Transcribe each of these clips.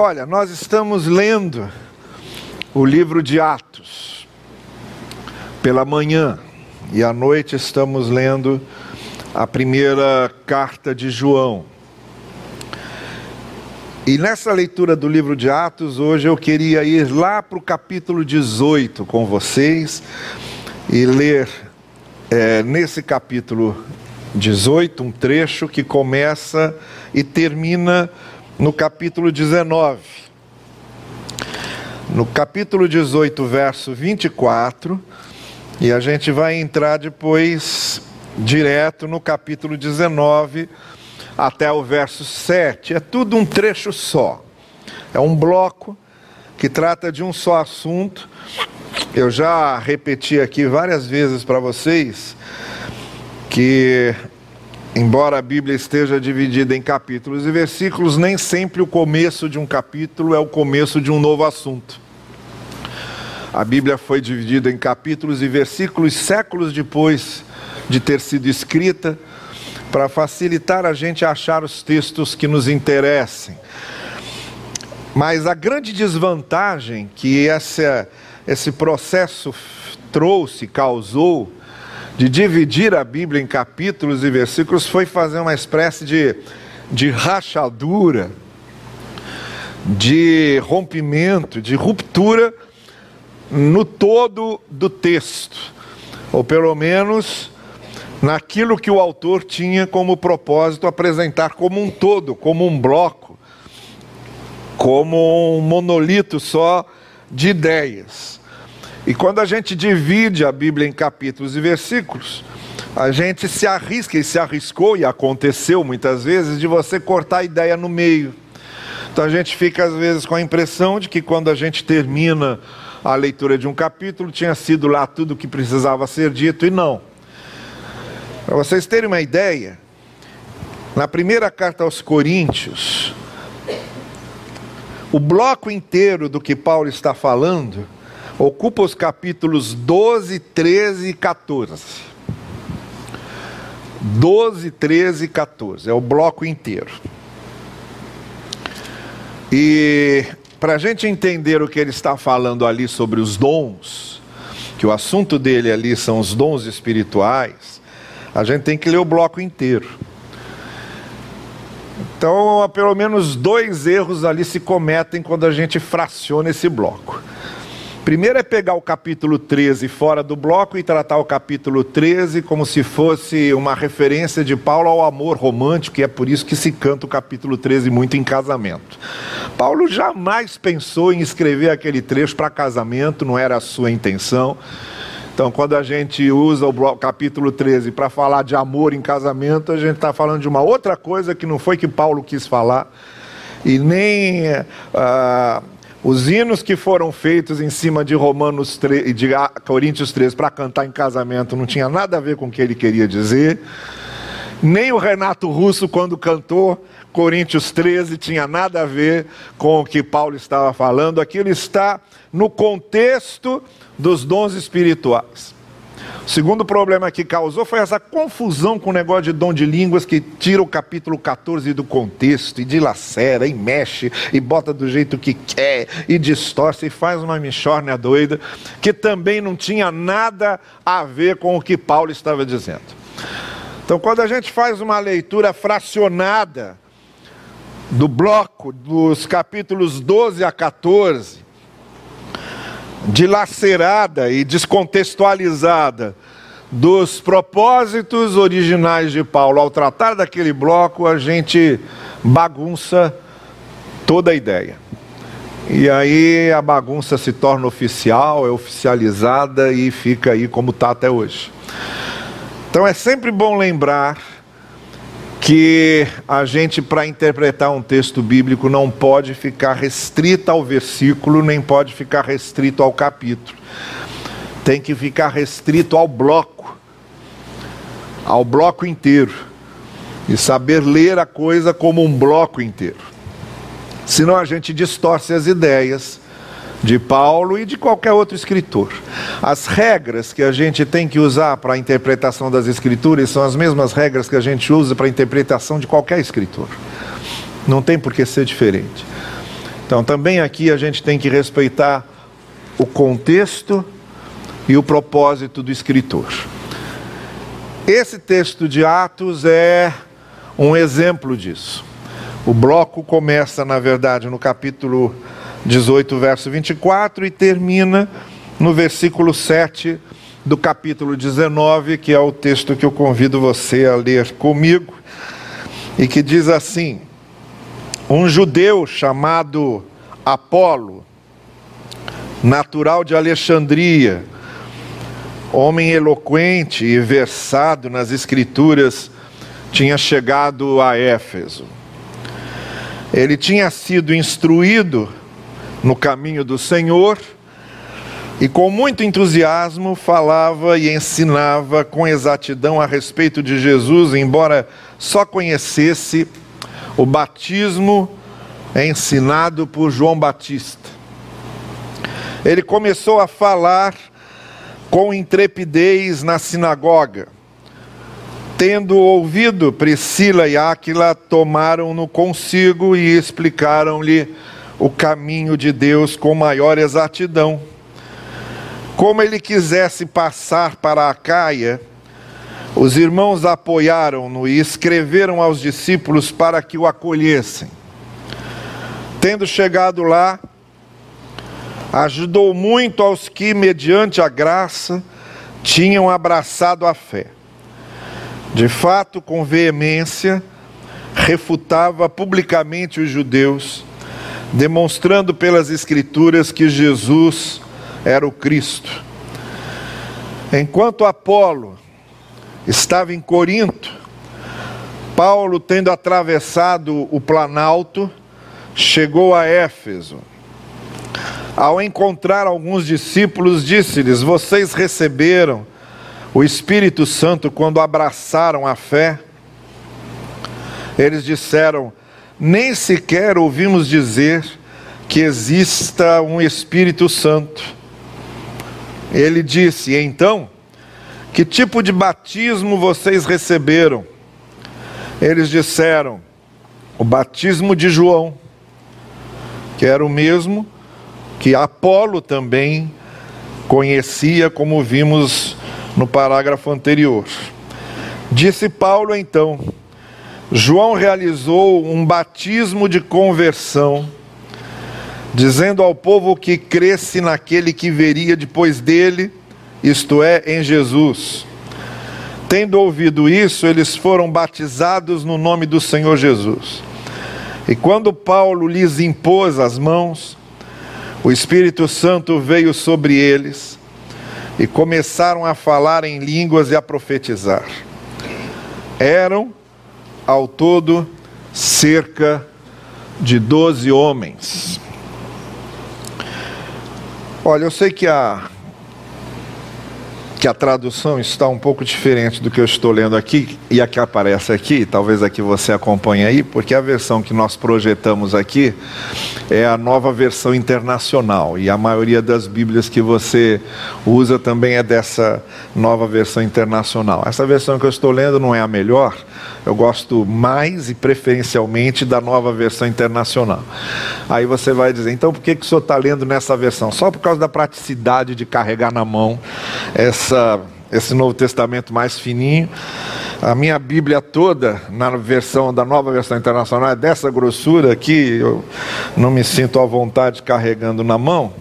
Olha, nós estamos lendo o livro de Atos pela manhã e à noite estamos lendo a primeira carta de João. E nessa leitura do livro de Atos, hoje eu queria ir lá para o capítulo 18 com vocês e ler é, nesse capítulo 18 um trecho que começa e termina no capítulo 19. No capítulo 18, verso 24, e a gente vai entrar depois direto no capítulo 19 até o verso 7. É tudo um trecho só. É um bloco que trata de um só assunto. Eu já repeti aqui várias vezes para vocês que, embora a Bíblia esteja dividida em capítulos e versículos, nem sempre o começo de um capítulo é o começo de um novo assunto. A Bíblia foi dividida em capítulos e versículos séculos depois de ter sido escrita para facilitar a gente achar os textos que nos interessem. Mas a grande desvantagem que essa, esse processo trouxe, causou, de dividir a Bíblia em capítulos e versículos, foi fazer uma espécie de, de rachadura, de rompimento, de ruptura no todo do texto, ou pelo menos naquilo que o autor tinha como propósito apresentar como um todo, como um bloco, como um monolito só de ideias. E quando a gente divide a Bíblia em capítulos e versículos, a gente se arrisca e se arriscou, e aconteceu muitas vezes, de você cortar a ideia no meio. Então a gente fica às vezes com a impressão de que quando a gente termina a leitura de um capítulo, tinha sido lá tudo o que precisava ser dito, e não. Para vocês terem uma ideia, na primeira carta aos Coríntios, o bloco inteiro do que Paulo está falando ocupa os capítulos 12, 13 e 14. 12, 13 e 14, é o bloco inteiro. E para a gente entender o que ele está falando ali sobre os dons, que o assunto dele ali são os dons espirituais, a gente tem que ler o bloco inteiro. Então, pelo menos dois erros ali se cometem quando a gente fraciona esse bloco. Primeiro é pegar o capítulo 13 fora do bloco e tratar o capítulo 13 como se fosse uma referência de Paulo ao amor romântico, e é por isso que se canta o capítulo 13 muito em casamento. Paulo jamais pensou em escrever aquele trecho para casamento, não era a sua intenção. Então, quando a gente usa o capítulo 13 para falar de amor em casamento, a gente está falando de uma outra coisa que não foi que Paulo quis falar, e nem uh, os hinos que foram feitos em cima de Romanos 3, de Coríntios 13 para cantar em casamento não tinha nada a ver com o que ele queria dizer. Nem o Renato Russo, quando cantou Coríntios 13, tinha nada a ver com o que Paulo estava falando. Aquilo está no contexto dos dons espirituais. O segundo problema que causou foi essa confusão com o negócio de dom de línguas que tira o capítulo 14 do contexto e dilacera e mexe e bota do jeito que quer e distorce e faz uma michórnia doida que também não tinha nada a ver com o que Paulo estava dizendo. Então, quando a gente faz uma leitura fracionada do bloco dos capítulos 12 a 14, dilacerada e descontextualizada dos propósitos originais de Paulo. Ao tratar daquele bloco, a gente bagunça toda a ideia. E aí a bagunça se torna oficial, é oficializada e fica aí como está até hoje. Então é sempre bom lembrar que a gente, para interpretar um texto bíblico, não pode ficar restrito ao versículo, nem pode ficar restrito ao capítulo. Tem que ficar restrito ao bloco, ao bloco inteiro. E saber ler a coisa como um bloco inteiro. Senão a gente distorce as ideias de Paulo e de qualquer outro escritor. As regras que a gente tem que usar para a interpretação das escrituras são as mesmas regras que a gente usa para a interpretação de qualquer escritor. Não tem por que ser diferente. Então, também aqui a gente tem que respeitar o contexto e o propósito do escritor. Esse texto de Atos é um exemplo disso. O bloco começa, na verdade, no capítulo 18, verso 24 e termina no versículo 7 do capítulo 19, que é o texto que eu convido você a ler comigo, e que diz assim: Um judeu chamado Apolo, natural de Alexandria, homem eloquente e versado nas Escrituras, tinha chegado a Éfeso. Ele tinha sido instruído no caminho do Senhor e, com muito entusiasmo, falava e ensinava com exatidão a respeito de Jesus, embora só conhecesse o batismo ensinado por João Batista. Ele começou a falar com intrepidez na sinagoga. Tendo ouvido Priscila e Áquila, tomaram-no consigo e explicaram-lhe o caminho de Deus com maior exatidão. Como ele quisesse passar para a Caia, os irmãos apoiaram-no e escreveram aos discípulos para que o acolhessem. Tendo chegado lá, ajudou muito aos que, mediante a graça, tinham abraçado a fé. De fato, com veemência, refutava publicamente os judeus, demonstrando pelas Escrituras que Jesus era o Cristo. Enquanto Apolo estava em Corinto, Paulo, tendo atravessado o Planalto, chegou a Éfeso ao encontrar alguns discípulos, disse-lhes: Vocês receberam o Espírito Santo quando abraçaram a fé? Eles disseram: Nem sequer ouvimos dizer que exista um Espírito Santo. Ele disse: Então, que tipo de batismo vocês receberam? Eles disseram: O batismo de João, que era o mesmo que Apolo também conhecia, como vimos no parágrafo anterior. Disse Paulo então: João realizou um batismo de conversão, dizendo ao povo que cresce naquele que veria depois dele, isto é, em Jesus. Tendo ouvido isso, eles foram batizados no nome do Senhor Jesus. E quando Paulo lhes impôs as mãos, o Espírito Santo veio sobre eles e começaram a falar em línguas e a profetizar. Eram, ao todo, cerca de doze homens. Olha, eu sei que a que a tradução está um pouco diferente do que eu estou lendo aqui e a que aparece aqui, talvez aqui você acompanhe aí, porque a versão que nós projetamos aqui é a nova versão internacional e a maioria das Bíblias que você usa também é dessa nova versão internacional. Essa versão que eu estou lendo não é a melhor, eu gosto mais e preferencialmente da nova versão internacional. Aí você vai dizer, então por que, que o senhor está lendo nessa versão? Só por causa da praticidade de carregar na mão essa, esse Novo Testamento mais fininho. A minha Bíblia toda, na versão da nova versão internacional, é dessa grossura aqui, eu não me sinto à vontade carregando na mão.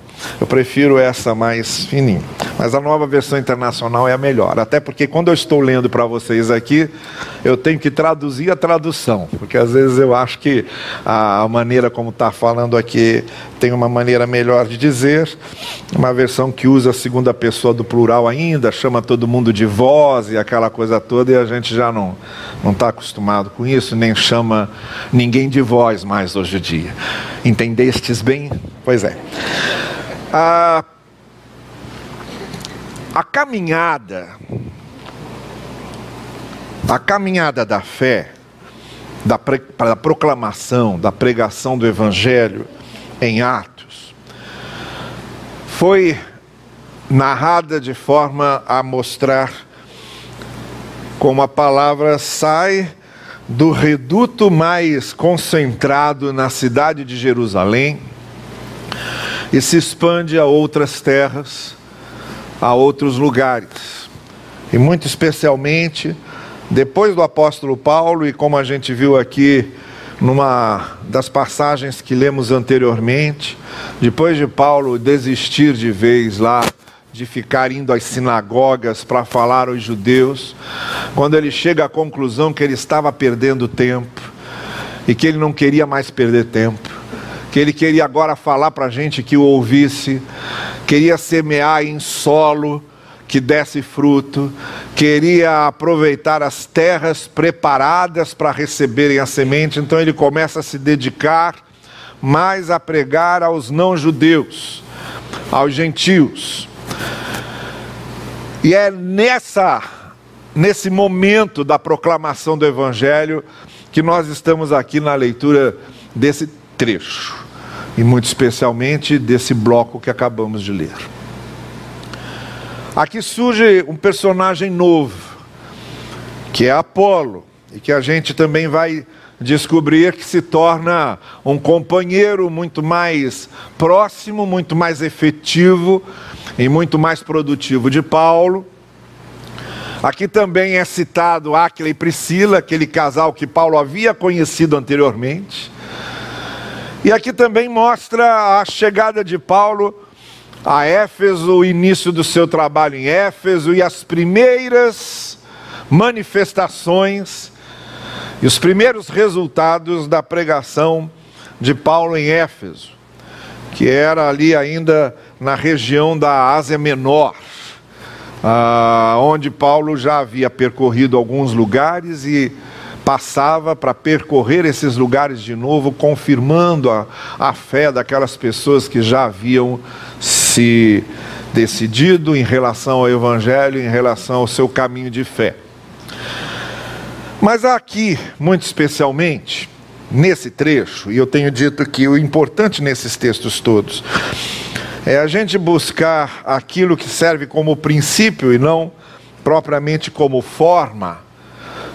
Eu prefiro essa mais fininha. Mas a nova versão internacional é a melhor. Até porque quando eu estou lendo para vocês aqui, eu tenho que traduzir a tradução. Porque às vezes eu acho que a maneira como está falando aqui tem uma maneira melhor de dizer. Uma versão que usa a segunda pessoa do plural ainda, chama todo mundo de voz e aquela coisa toda, e a gente já não está acostumado com isso, nem chama ninguém de voz mais hoje em dia. Entendestes bem? Pois é. A, a caminhada, a caminhada da fé, da, pre, da proclamação, da pregação do Evangelho em Atos, foi narrada de forma a mostrar como a palavra sai do reduto mais concentrado na cidade de Jerusalém e se expande a outras terras, a outros lugares. E muito especialmente depois do apóstolo Paulo, e como a gente viu aqui numa das passagens que lemos anteriormente, depois de Paulo desistir de vez lá de ficar indo às sinagogas para falar aos judeus, quando ele chega à conclusão que ele estava perdendo tempo e que ele não queria mais perder tempo, que ele queria agora falar para a gente que o ouvisse, queria semear em solo que desse fruto, queria aproveitar as terras preparadas para receberem a semente, então ele começa a se dedicar mais a pregar aos não-judeus, aos gentios. E é nessa nesse momento da proclamação do evangelho que nós estamos aqui na leitura desse trecho, e muito especialmente desse bloco que acabamos de ler. Aqui surge um personagem novo, que é Apolo, e que a gente também vai descobrir que se torna um companheiro muito mais próximo, muito mais efetivo e muito mais produtivo de Paulo. Aqui também é citado Áquila e Priscila, aquele casal que Paulo havia conhecido anteriormente. E aqui também mostra a chegada de Paulo a Éfeso, o início do seu trabalho em Éfeso e as primeiras manifestações e os primeiros resultados da pregação de Paulo em Éfeso, que era ali ainda na região da Ásia Menor, ah, onde Paulo já havia percorrido alguns lugares e passava para percorrer esses lugares de novo, confirmando a, a fé daquelas pessoas que já haviam se decidido em relação ao Evangelho, em relação ao seu caminho de fé. Mas aqui, muito especialmente, nesse trecho, e eu tenho dito que o importante nesses textos todos é a gente buscar aquilo que serve como princípio e não propriamente como forma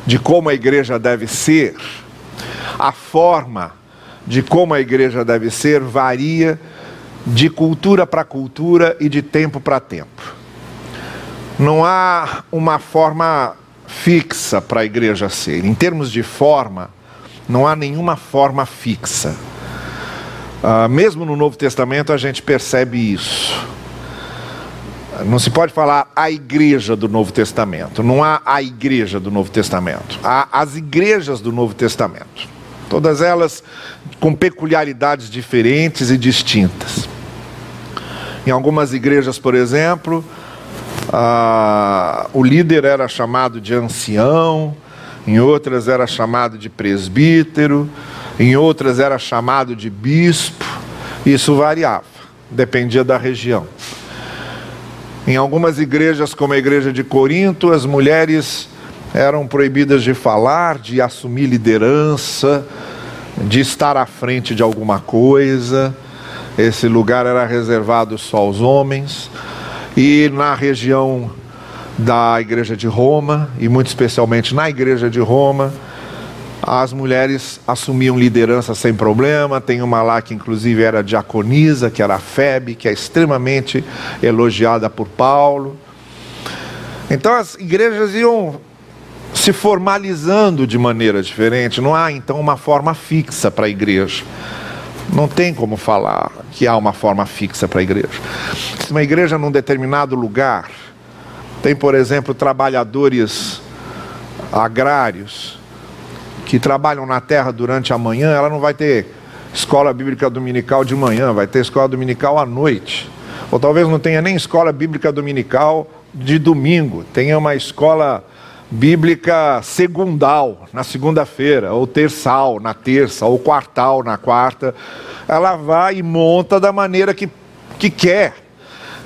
de como a igreja deve ser. A forma de como a igreja deve ser varia de cultura para cultura e de tempo para tempo. Não há uma forma fixa para a igreja ser. Em termos de forma, não há nenhuma forma fixa. Uh, mesmo no Novo Testamento a gente percebe isso. Não se pode falar a igreja do Novo Testamento. Não há a igreja do Novo Testamento. Há as igrejas do Novo Testamento. Todas elas com peculiaridades diferentes e distintas. Em algumas igrejas, por exemplo, o líder era chamado de ancião, em outras era chamado de presbítero, em outras era chamado de bispo. Isso variava, dependia da região. Em algumas igrejas, como a igreja de Corinto, as mulheres eram proibidas de falar, de assumir liderança, de estar à frente de alguma coisa. Esse lugar era reservado só aos homens. E na região da igreja de Roma, e muito especialmente na igreja de Roma, as mulheres assumiam liderança sem problema. Tem uma lá que, inclusive, era diaconisa, que era Febe, que é extremamente elogiada por Paulo. Então, as igrejas iam se formalizando de maneira diferente. Não há, então, uma forma fixa para a igreja. Não tem como falar que há uma forma fixa para a igreja. Se uma igreja num determinado lugar tem, por exemplo, trabalhadores agrários que trabalham na terra durante a manhã, ela não vai ter escola bíblica dominical de manhã, vai ter escola dominical à noite. Ou talvez não tenha nem escola bíblica dominical de domingo, tenha uma escola bíblica segundal, na segunda-feira, ou terçal, na terça, ou quartal, na quarta. Ela vai e monta da maneira que, que quer,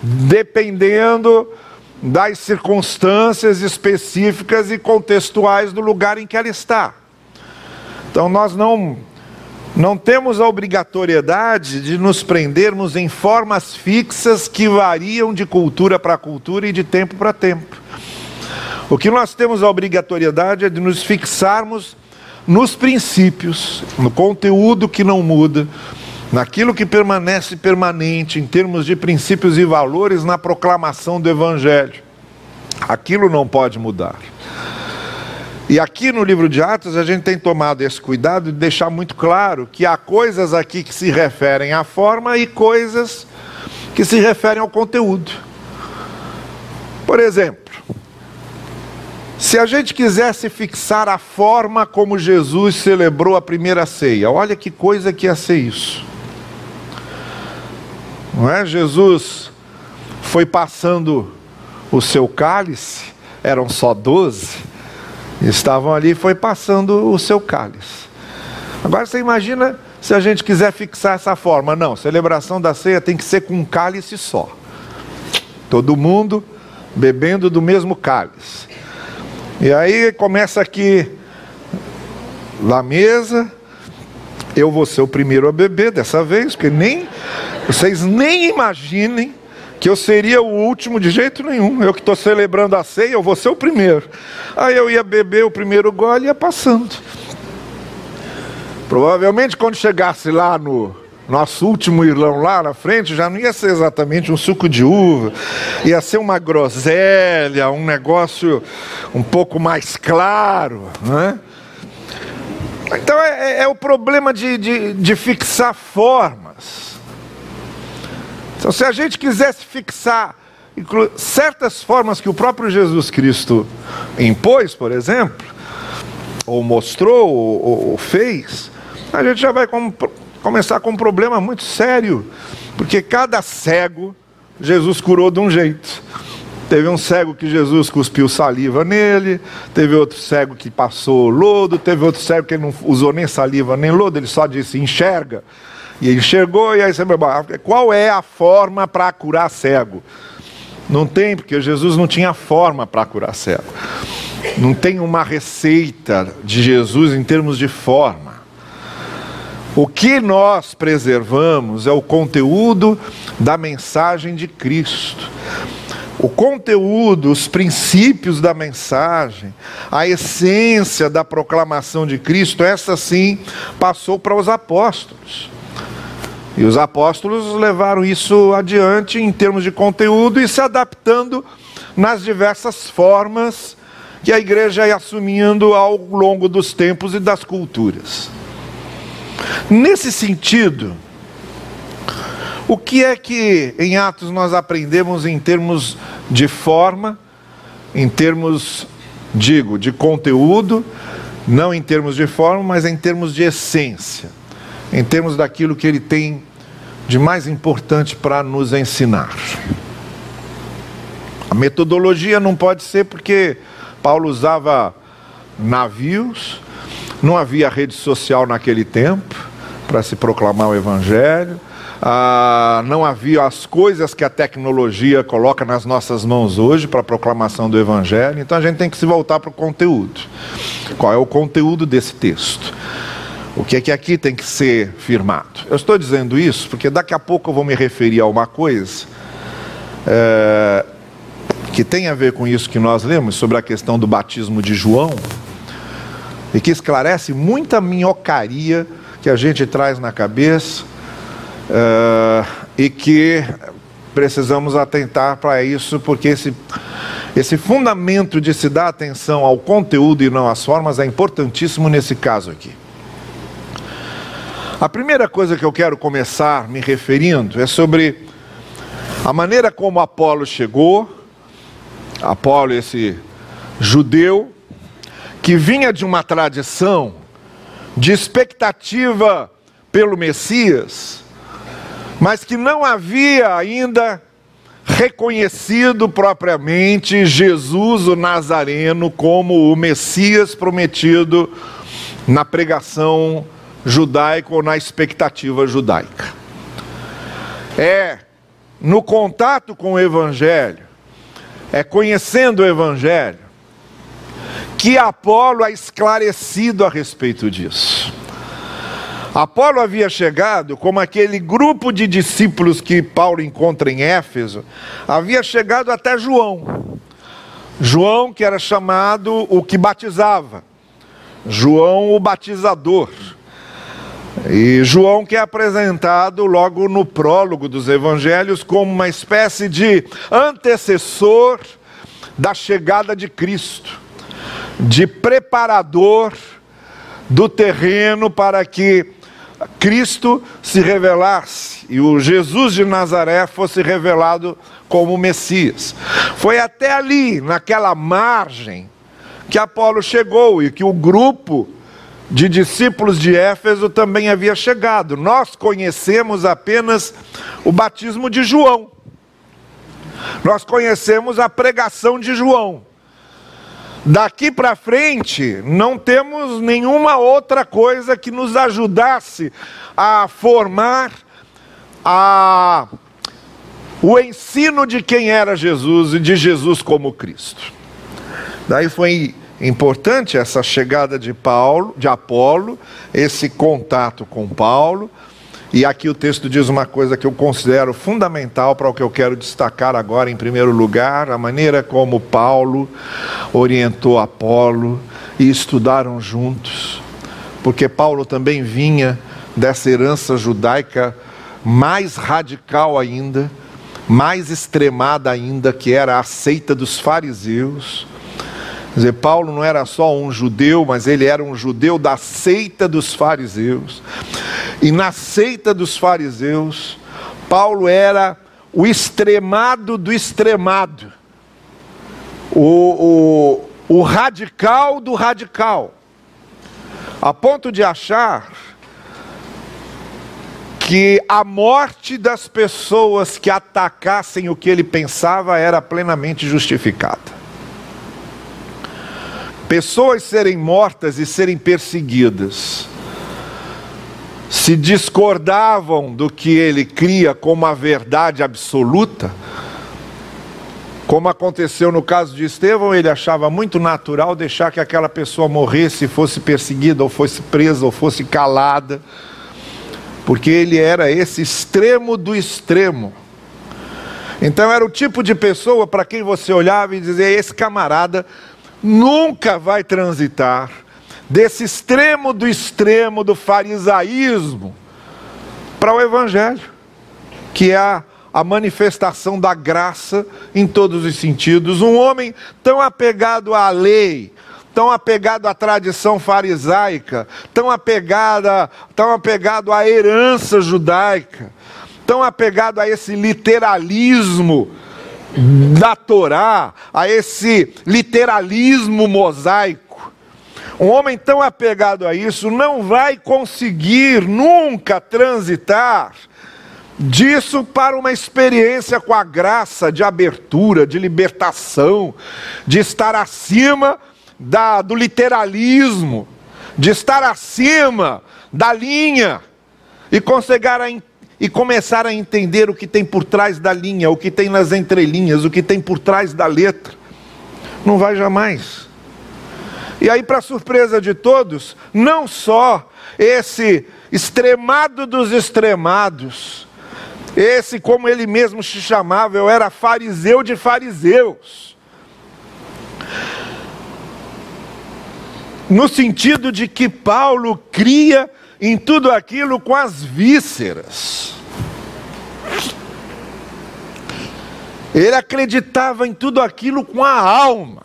dependendo das circunstâncias específicas e contextuais do lugar em que ela está. Então nós não não temos a obrigatoriedade de nos prendermos em formas fixas que variam de cultura para cultura e de tempo para tempo. O que nós temos a obrigatoriedade é de nos fixarmos nos princípios, no conteúdo que não muda, naquilo que permanece permanente em termos de princípios e valores na proclamação do Evangelho. Aquilo não pode mudar. E aqui no livro de Atos a gente tem tomado esse cuidado de deixar muito claro que há coisas aqui que se referem à forma e coisas que se referem ao conteúdo. Por exemplo, se a gente quisesse fixar a forma como Jesus celebrou a primeira ceia, olha que coisa que ia ser isso. Não é? Jesus foi passando o seu cálice, eram só doze, estavam ali, foi passando o seu cálice. Agora você imagina se a gente quiser fixar essa forma. Não, celebração da ceia tem que ser com um cálice só. Todo mundo bebendo do mesmo cálice. E aí começa aqui na mesa, eu vou ser o primeiro a beber dessa vez, porque nem vocês nem imaginem que eu seria o último de jeito nenhum. Eu que estou celebrando a ceia, eu vou ser o primeiro. Aí eu ia beber o primeiro gole e ia passando. Provavelmente quando chegasse lá no nosso último irlão lá na frente já não ia ser exatamente um suco de uva, ia ser uma groselha, um negócio um pouco mais claro, né? Então é, é, é o problema de, de, de fixar formas. Então, se a gente quisesse fixar certas formas que o próprio Jesus Cristo impôs, por exemplo, ou mostrou, ou, ou fez, a gente já vai começar com um problema muito sério, porque cada cego Jesus curou de um jeito. Teve um cego que Jesus cuspiu saliva nele, teve outro cego que passou lodo, teve outro cego que não usou nem saliva nem lodo, ele só disse enxerga. E enxergou, e aí você qual é a forma para curar cego? Não tem, porque Jesus não tinha forma para curar cego. Não tem uma receita de Jesus em termos de forma. O que nós preservamos é o conteúdo da mensagem de Cristo. O conteúdo, os princípios da mensagem, a essência da proclamação de Cristo, essa sim passou para os apóstolos. E os apóstolos levaram isso adiante em termos de conteúdo e se adaptando nas diversas formas que a igreja ia assumindo ao longo dos tempos e das culturas. Nesse sentido, o que é que em Atos nós aprendemos em termos de forma, em termos, digo, de conteúdo, não em termos de forma, mas em termos de essência, em termos daquilo que ele tem de mais importante para nos ensinar. A metodologia não pode ser porque Paulo usava navios, não havia rede social naquele tempo para se proclamar o Evangelho. Ah, não havia as coisas que a tecnologia coloca nas nossas mãos hoje para a proclamação do Evangelho, então a gente tem que se voltar para o conteúdo. Qual é o conteúdo desse texto? O que é que aqui tem que ser firmado? Eu estou dizendo isso porque daqui a pouco eu vou me referir a uma coisa é, que tem a ver com isso que nós lemos sobre a questão do batismo de João e que esclarece muita minhocaria que a gente traz na cabeça uh, e que precisamos atentar para isso, porque esse, esse fundamento de se dar atenção ao conteúdo e não às formas é importantíssimo nesse caso aqui. A primeira coisa que eu quero começar me referindo é sobre a maneira como Apolo chegou. Apolo, esse judeu, que vinha de uma tradição de expectativa pelo Messias, mas que não havia ainda reconhecido propriamente Jesus o Nazareno como o Messias prometido na pregação judaica ou na expectativa judaica. É no contato com o Evangelho, é conhecendo o Evangelho, que Apolo é esclarecido a respeito disso. Apolo havia chegado, como aquele grupo de discípulos que Paulo encontra em Éfeso, havia chegado até João. João, que era chamado o que batizava, João o batizador. E João que é apresentado logo no prólogo dos evangelhos como uma espécie de antecessor da chegada de Cristo, de preparador do terreno para que Cristo se revelasse e o Jesus de Nazaré fosse revelado como Messias. Foi até ali, naquela margem, que Apolo chegou e que o grupo de discípulos de Éfeso também havia chegado. Nós conhecemos apenas o batismo de João. Nós conhecemos a pregação de João. Daqui para frente, não temos nenhuma outra coisa que nos ajudasse a formar a, o ensino de quem era Jesus e de Jesus como Cristo. Daí foi importante essa chegada de Paulo, de Apolo, esse contato com Paulo. E aqui o texto diz uma coisa que eu considero fundamental para o que eu quero destacar agora em primeiro lugar, a maneira como Paulo orientou Apolo e estudaram juntos. Porque Paulo também vinha dessa herança judaica mais radical ainda, mais extremada ainda, que era a seita dos fariseus Quer dizer, Paulo não era só um judeu, mas ele era um judeu da seita dos fariseus. E na seita dos fariseus, Paulo era o extremado do extremado, o, o, o radical do radical, a ponto de achar que a morte das pessoas que atacassem o que ele pensava era plenamente justificada pessoas serem mortas e serem perseguidas, se discordavam do que ele cria como a verdade absoluta, como aconteceu no caso de Estevão, ele achava muito natural deixar que aquela pessoa morresse, fosse perseguida, ou fosse presa, ou fosse calada, porque ele era esse extremo do extremo. Então era o tipo de pessoa para quem você olhava e dizia: esse camarada nunca vai transitar desse extremo do extremo do farisaísmo para o evangelho, que é a, a manifestação da graça em todos os sentidos. Um homem tão apegado à lei, tão apegado à tradição farisaica, tão apegado, tão apegado à herança judaica, tão apegado a esse literalismo da Torá, a esse literalismo mosaico. Um homem tão apegado a isso não vai conseguir nunca transitar disso para uma experiência com a graça de abertura, de libertação, de estar acima da, do literalismo, de estar acima da linha e conseguir a e começar a entender o que tem por trás da linha, o que tem nas entrelinhas, o que tem por trás da letra. Não vai jamais. E aí, para surpresa de todos, não só esse extremado dos extremados, esse, como ele mesmo se chamava, eu era fariseu de fariseus. No sentido de que Paulo cria em tudo aquilo com as vísceras. Ele acreditava em tudo aquilo com a alma.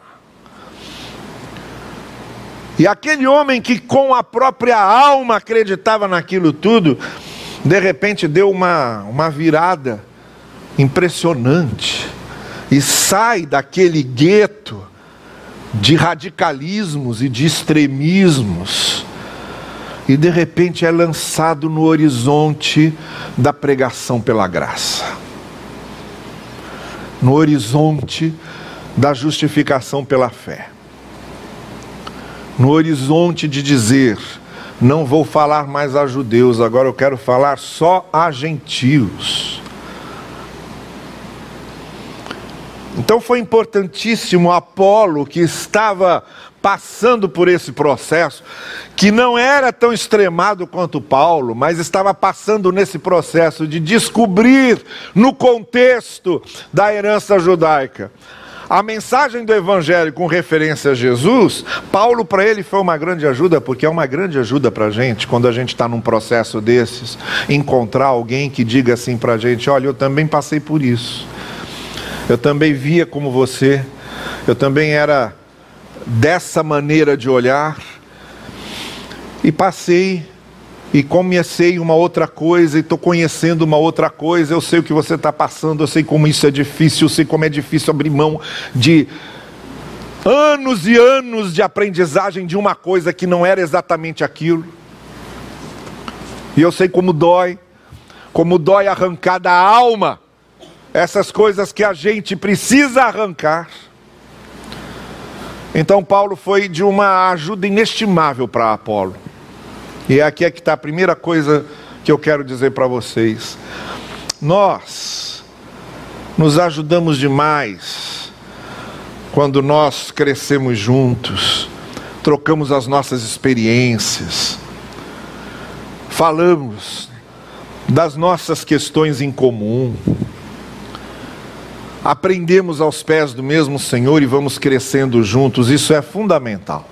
E aquele homem que com a própria alma acreditava naquilo tudo, de repente deu uma, uma virada impressionante e sai daquele gueto de radicalismos e de extremismos e de repente é lançado no horizonte da pregação pela graça, no horizonte da justificação pela fé, no horizonte de dizer: não vou falar mais a judeus, agora eu quero falar só a gentios. Então foi importantíssimo Apolo, que estava passando por esse processo, que não era tão extremado quanto Paulo, mas estava passando nesse processo de descobrir, no contexto da herança judaica, A mensagem do Evangelho com referência a Jesus, Paulo para ele foi uma grande ajuda, porque é uma grande ajuda para a gente, quando a gente está num processo desses, encontrar alguém que diga assim para a gente: olha, eu também passei por isso, eu também via como você, eu também era dessa maneira de olhar, e passei e comecei uma outra coisa e estou conhecendo uma outra coisa. Eu sei o que você está passando, eu sei como isso é difícil, eu sei como é difícil abrir mão de anos e anos de aprendizagem de uma coisa que não era exatamente aquilo. E eu sei como dói, como dói arrancar da alma essas coisas que a gente precisa arrancar. Então Paulo foi de uma ajuda inestimável para Apolo. E aqui é que está a primeira coisa que eu quero dizer para vocês. Nós nos ajudamos demais quando nós crescemos juntos, trocamos as nossas experiências, falamos das nossas questões em comum, aprendemos aos pés do mesmo Senhor e vamos crescendo juntos, isso é fundamental.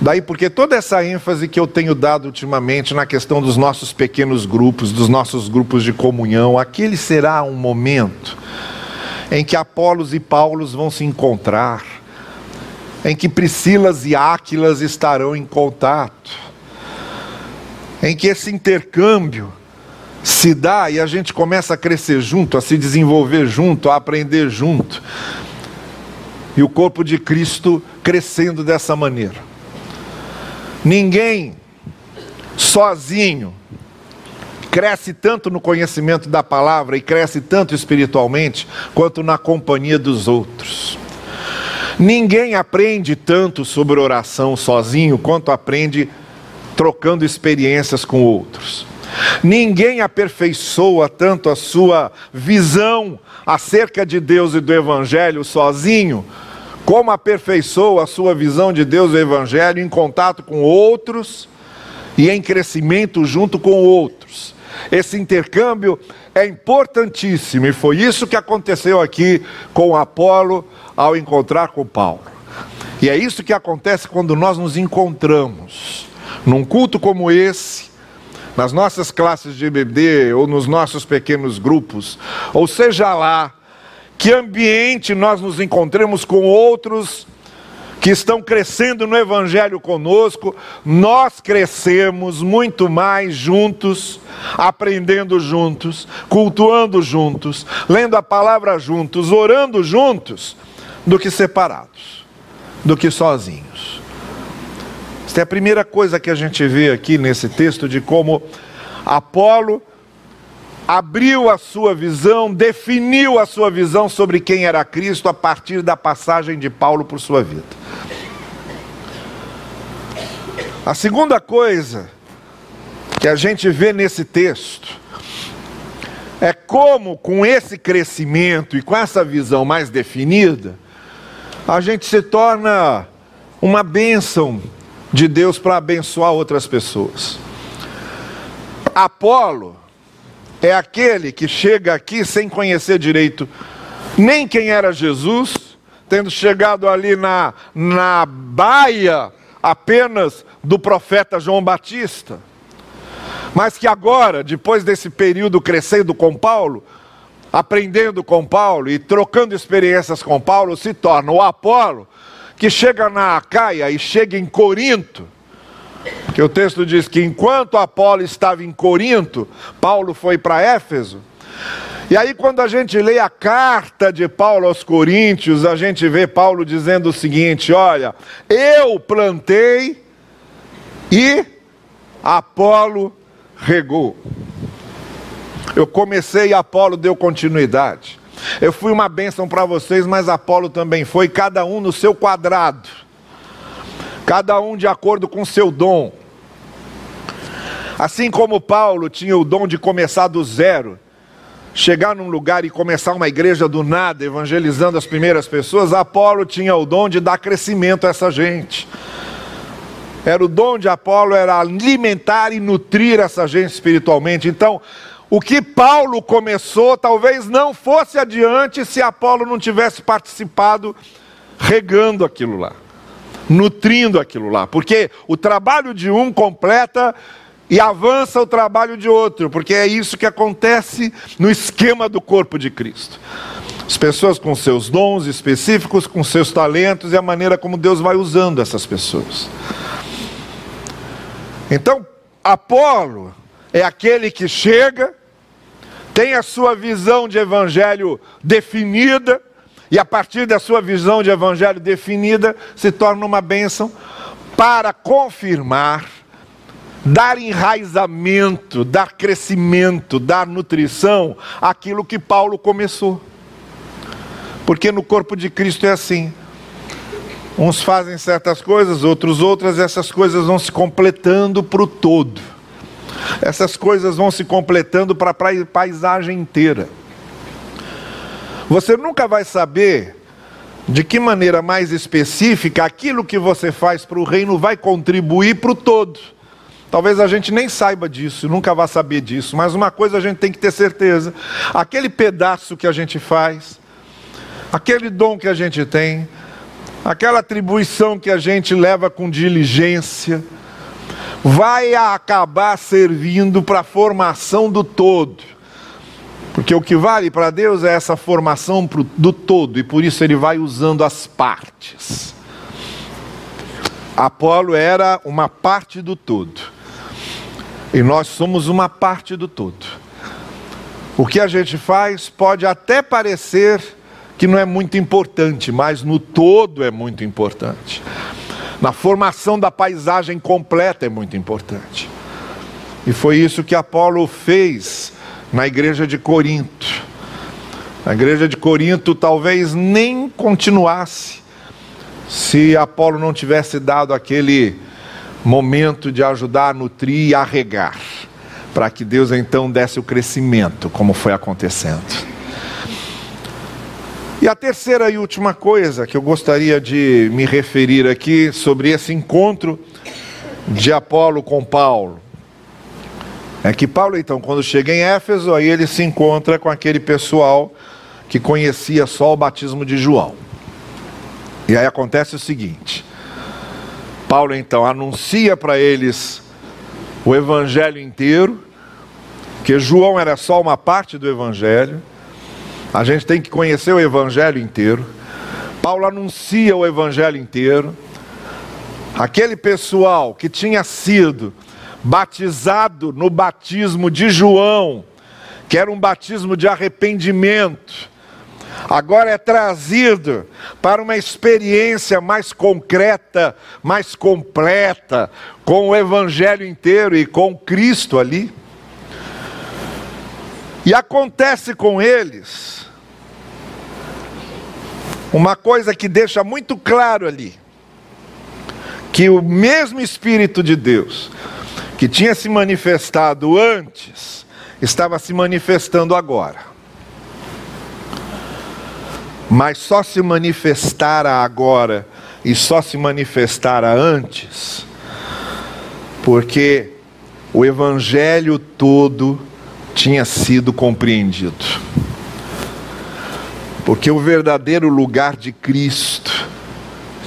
Daí porque toda essa ênfase que eu tenho dado ultimamente na questão dos nossos pequenos grupos, dos nossos grupos de comunhão, aquele será um momento em que Apolos e Paulos vão se encontrar, em que Priscilas e Áquilas estarão em contato, em que esse intercâmbio se dá e a gente começa a crescer junto, a se desenvolver junto, a aprender junto. E o corpo de Cristo crescendo dessa maneira. Ninguém sozinho cresce tanto no conhecimento da palavra e cresce tanto espiritualmente quanto na companhia dos outros. Ninguém aprende tanto sobre oração sozinho quanto aprende trocando experiências com outros. Ninguém aperfeiçoa tanto a sua visão acerca de Deus e do Evangelho sozinho como aperfeiçoa a sua visão de Deus e do Evangelho em contato com outros e em crescimento junto com outros. Esse intercâmbio é importantíssimo e foi isso que aconteceu aqui com Apolo ao encontrar com Paulo. E é isso que acontece quando nós nos encontramos num culto como esse, nas nossas classes de EBD ou nos nossos pequenos grupos, ou seja lá que ambiente nós nos encontremos com outros que estão crescendo no Evangelho conosco, nós crescemos muito mais juntos, aprendendo juntos, cultuando juntos, lendo a palavra juntos, orando juntos, do que separados, do que sozinhos. Esta é a primeira coisa que a gente vê aqui nesse texto de como Apolo abriu a sua visão, definiu a sua visão sobre quem era Cristo a partir da passagem de Paulo por sua vida. A segunda coisa que a gente vê nesse texto é como, com esse crescimento e com essa visão mais definida, a gente se torna uma bênção de Deus para abençoar outras pessoas. Apolo é aquele que chega aqui sem conhecer direito nem quem era Jesus, tendo chegado ali na, na baia apenas do profeta João Batista, mas que agora, depois desse período crescendo com Paulo, aprendendo com Paulo e trocando experiências com Paulo, se torna o Apolo, que chega na Acaia e chega em Corinto que o texto diz que enquanto Apolo estava em Corinto, Paulo foi para Éfeso. E aí, quando a gente lê a carta de Paulo aos Coríntios, a gente vê Paulo dizendo o seguinte: olha, eu plantei e Apolo regou. Eu comecei e Apolo deu continuidade. Eu fui uma bênção para vocês, mas Apolo também foi, cada um no seu quadrado cada um de acordo com seu dom. Assim como Paulo tinha o dom de começar do zero, chegar num lugar e começar uma igreja do nada, evangelizando as primeiras pessoas, Apolo tinha o dom de dar crescimento a essa gente. Era o dom de Apolo era alimentar e nutrir essa gente espiritualmente. Então, o que Paulo começou talvez não fosse adiante se Apolo não tivesse participado regando aquilo lá, nutrindo aquilo lá, porque o trabalho de um completa e avança o trabalho de outro, porque é isso que acontece no esquema do corpo de Cristo. As pessoas com seus dons específicos, com seus talentos e a maneira como Deus vai usando essas pessoas. Então, Apolo é aquele que chega, tem a sua visão de evangelho definida, e a partir da sua visão de evangelho definida, se torna uma bênção para confirmar, dar enraizamento, dar crescimento, dar nutrição aquilo que Paulo começou. Porque no corpo de Cristo é assim. Uns fazem certas coisas, outros outras, essas coisas vão se completando para o todo. Essas coisas vão se completando para a paisagem inteira. Você nunca vai saber de que maneira mais específica aquilo que você faz para o reino vai contribuir para o todo. Talvez a gente nem saiba disso, nunca vá saber disso, mas uma coisa a gente tem que ter certeza: aquele pedaço que a gente faz, aquele dom que a gente tem, aquela atribuição que a gente leva com diligência, vai acabar servindo para a formação do todo. Porque o que vale para Deus é essa formação do todo, e por isso ele vai usando as partes. Apolo era uma parte do todo, e nós somos uma parte do todo. O que a gente faz pode até parecer que não é muito importante, mas no todo é muito importante na formação da paisagem completa é muito importante. E foi isso que Apolo fez na igreja de Corinto. A igreja de Corinto talvez nem continuasse se Apolo não tivesse dado aquele momento de ajudar a nutrir e a regar, para que Deus então desse o crescimento, como foi acontecendo. E a terceira e última coisa que eu gostaria de me referir aqui sobre esse encontro de Apolo com Paulo. É que Paulo, então, quando chega em Éfeso, aí ele se encontra com aquele pessoal que conhecia só o batismo de João. E aí acontece o seguinte: Paulo então anuncia para eles o evangelho inteiro, que João era só uma parte do evangelho a gente tem que conhecer o Evangelho inteiro. Paulo anuncia o Evangelho inteiro. Aquele pessoal que tinha sido batizado no batismo de João, que era um batismo de arrependimento, agora é trazido para uma experiência mais concreta, mais completa, com o Evangelho inteiro e com Cristo ali. E acontece com eles uma coisa que deixa muito claro ali: que o mesmo Espírito de Deus que tinha se manifestado antes, estava se manifestando agora. Mas só se manifestara agora e só se manifestara antes, porque o Evangelho todo tinha sido compreendido. Porque o verdadeiro lugar de Cristo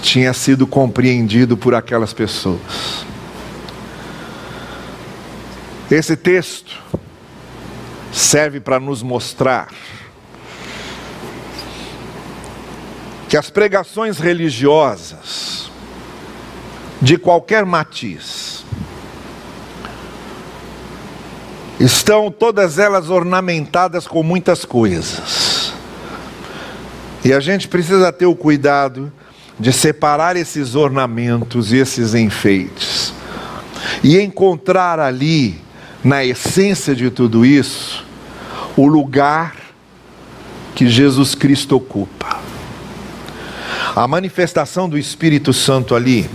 tinha sido compreendido por aquelas pessoas. Esse texto serve para nos mostrar que as pregações religiosas, de qualquer matiz, Estão todas elas ornamentadas com muitas coisas. E a gente precisa ter o cuidado de separar esses ornamentos e esses enfeites e encontrar ali, na essência de tudo isso, o lugar que Jesus Cristo ocupa. A manifestação do Espírito Santo ali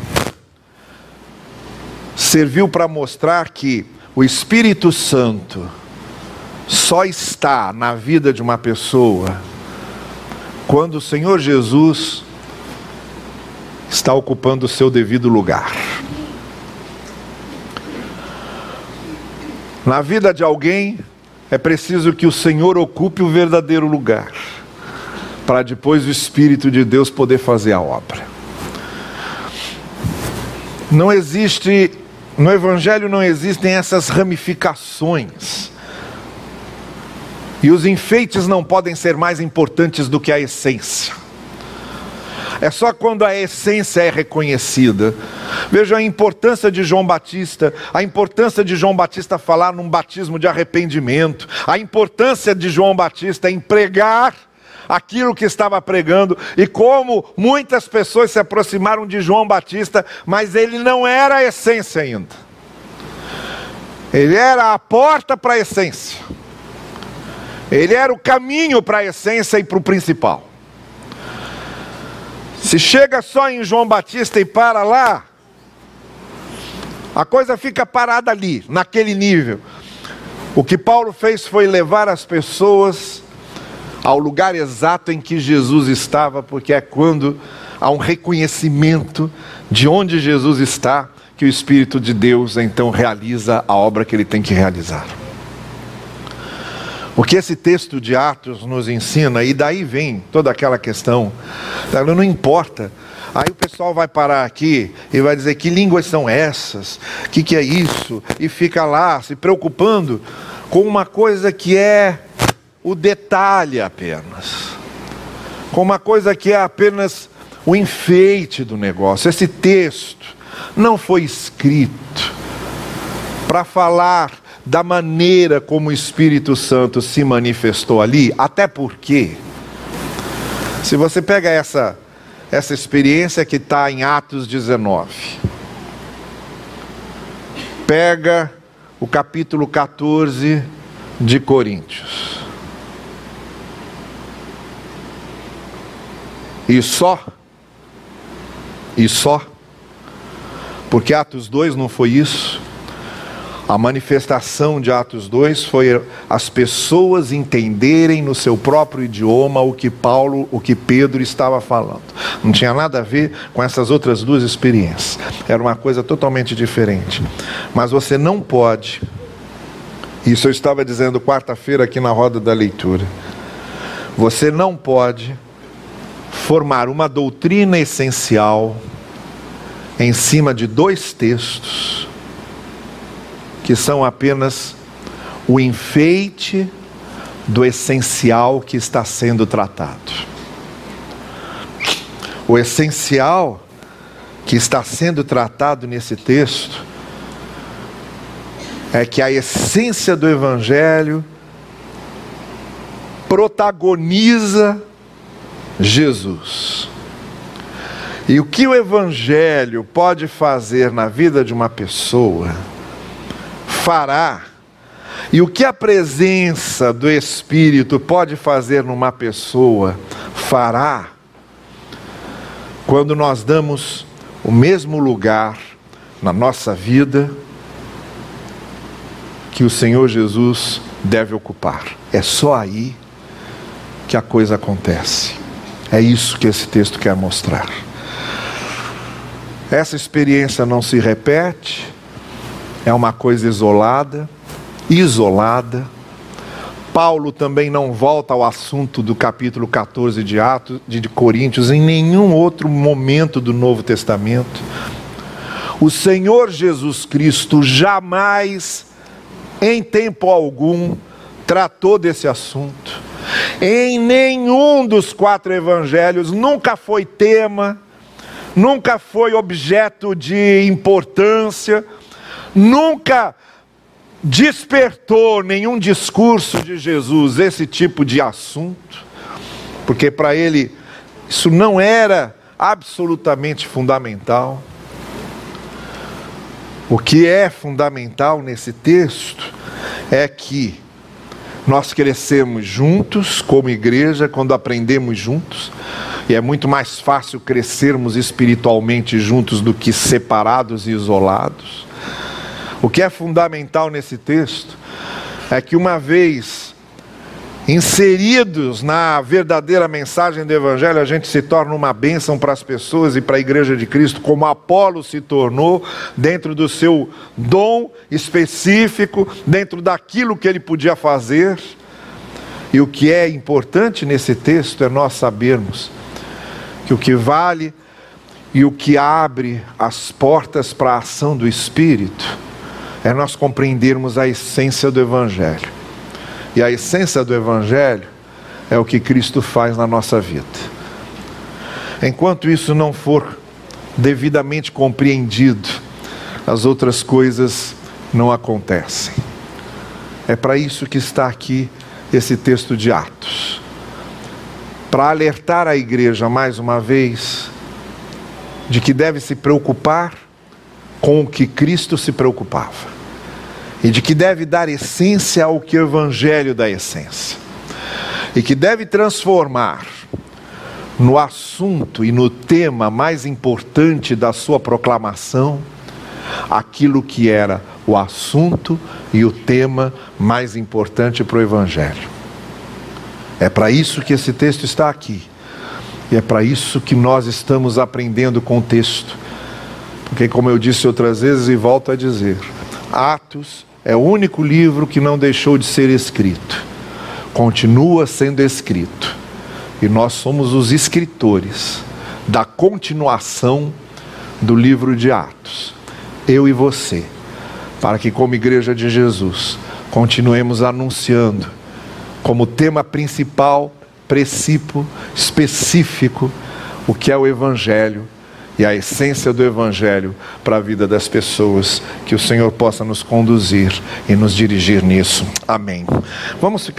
serviu para mostrar que o Espírito Santo só está na vida de uma pessoa quando o Senhor Jesus está ocupando o seu devido lugar. Na vida de alguém, é preciso que o Senhor ocupe o verdadeiro lugar, para depois o Espírito de Deus poder fazer a obra. Não existe, no Evangelho não existem essas ramificações. E os enfeites não podem ser mais importantes do que a essência. É só quando a essência é reconhecida. Veja a importância de João Batista, a importância de João Batista falar num batismo de arrependimento, a importância de João Batista em pregar aquilo que estava pregando e como muitas pessoas se aproximaram de João Batista, mas ele não era a essência ainda. Ele era a porta para a essência. Ele era o caminho para a essência e para o principal. Se chega só em João Batista e para lá, a coisa fica parada ali, naquele nível. O que Paulo fez foi levar as pessoas ao lugar exato em que Jesus estava, porque é quando há um reconhecimento de onde Jesus está que o Espírito de Deus então realiza a obra que ele tem que realizar. O que esse texto de Atos nos ensina, e daí vem toda aquela questão, não importa. Aí o pessoal vai parar aqui e vai dizer: que línguas são essas? O que, que é isso? E fica lá se preocupando com uma coisa que é o detalhe apenas, com uma coisa que é apenas o enfeite do negócio. Esse texto não foi escrito para falar da maneira como o Espírito Santo se manifestou ali, até porque, se você pega essa, essa experiência que está em Atos 19, pega o capítulo 14 de Coríntios. E só, e só, porque Atos 2 não foi isso. A manifestação de Atos 2 foi as pessoas entenderem no seu próprio idioma o que Paulo, o que Pedro estava falando. Não tinha nada a ver com essas outras duas experiências. Era uma coisa totalmente diferente. Mas você não pode, isso eu estava dizendo quarta-feira aqui na roda da leitura. Você não pode formar uma doutrina essencial em cima de dois textos que são apenas o enfeite do essencial que está sendo tratado. O essencial que está sendo tratado nesse texto é que a essência do Evangelho protagoniza Jesus. E o que o Evangelho pode fazer na vida de uma pessoa, fará. E o que a presença do Espírito pode fazer numa pessoa, fará, quando nós damos o mesmo lugar na nossa vida que o Senhor Jesus deve ocupar. É só aí que a coisa acontece. É isso que esse texto quer mostrar. Essa experiência não se repete, é uma coisa isolada, isolada. Paulo também não volta ao assunto do capítulo 14 de Atos de Coríntios em nenhum outro momento do Novo Testamento. O Senhor Jesus Cristo jamais, em tempo algum, tratou desse assunto. Em nenhum dos quatro evangelhos nunca foi tema, nunca foi objeto de importância, nunca despertou nenhum discurso de Jesus esse tipo de assunto, porque para ele isso não era absolutamente fundamental. O que é fundamental nesse texto é que nós crescemos juntos como igreja quando aprendemos juntos, e é muito mais fácil crescermos espiritualmente juntos do que separados e isolados. O que é fundamental nesse texto é que uma vez inseridos na verdadeira mensagem do Evangelho, a gente se torna uma bênção para as pessoas e para a Igreja de Cristo, como Apolo se tornou, dentro do seu dom específico, dentro daquilo que ele podia fazer. E o que é importante nesse texto é nós sabermos que o que vale e o que abre as portas para a ação do Espírito é nós compreendermos a essência do Evangelho. E a essência do Evangelho é o que Cristo faz na nossa vida. Enquanto isso não for devidamente compreendido, as outras coisas não acontecem. É para isso que está aqui esse texto de Atos para alertar a igreja mais uma vez de que deve se preocupar com o que Cristo se preocupava e de que deve dar essência ao que o Evangelho dá essência, e que deve transformar no assunto e no tema mais importante da sua proclamação aquilo que era o assunto e o tema mais importante para o Evangelho. É para isso que esse texto está aqui. E é para isso que nós estamos aprendendo com o texto. Porque, como eu disse outras vezes e volto a dizer, Atos é o único livro que não deixou de ser escrito, continua sendo escrito. E nós somos os escritores da continuação do livro de Atos, eu e você, para que, como Igreja de Jesus, continuemos anunciando como tema principal, princípio específico, o que é o Evangelho e a essência do Evangelho para a vida das pessoas. Que o Senhor possa nos conduzir e nos dirigir nisso. Amém. Vamos ficar.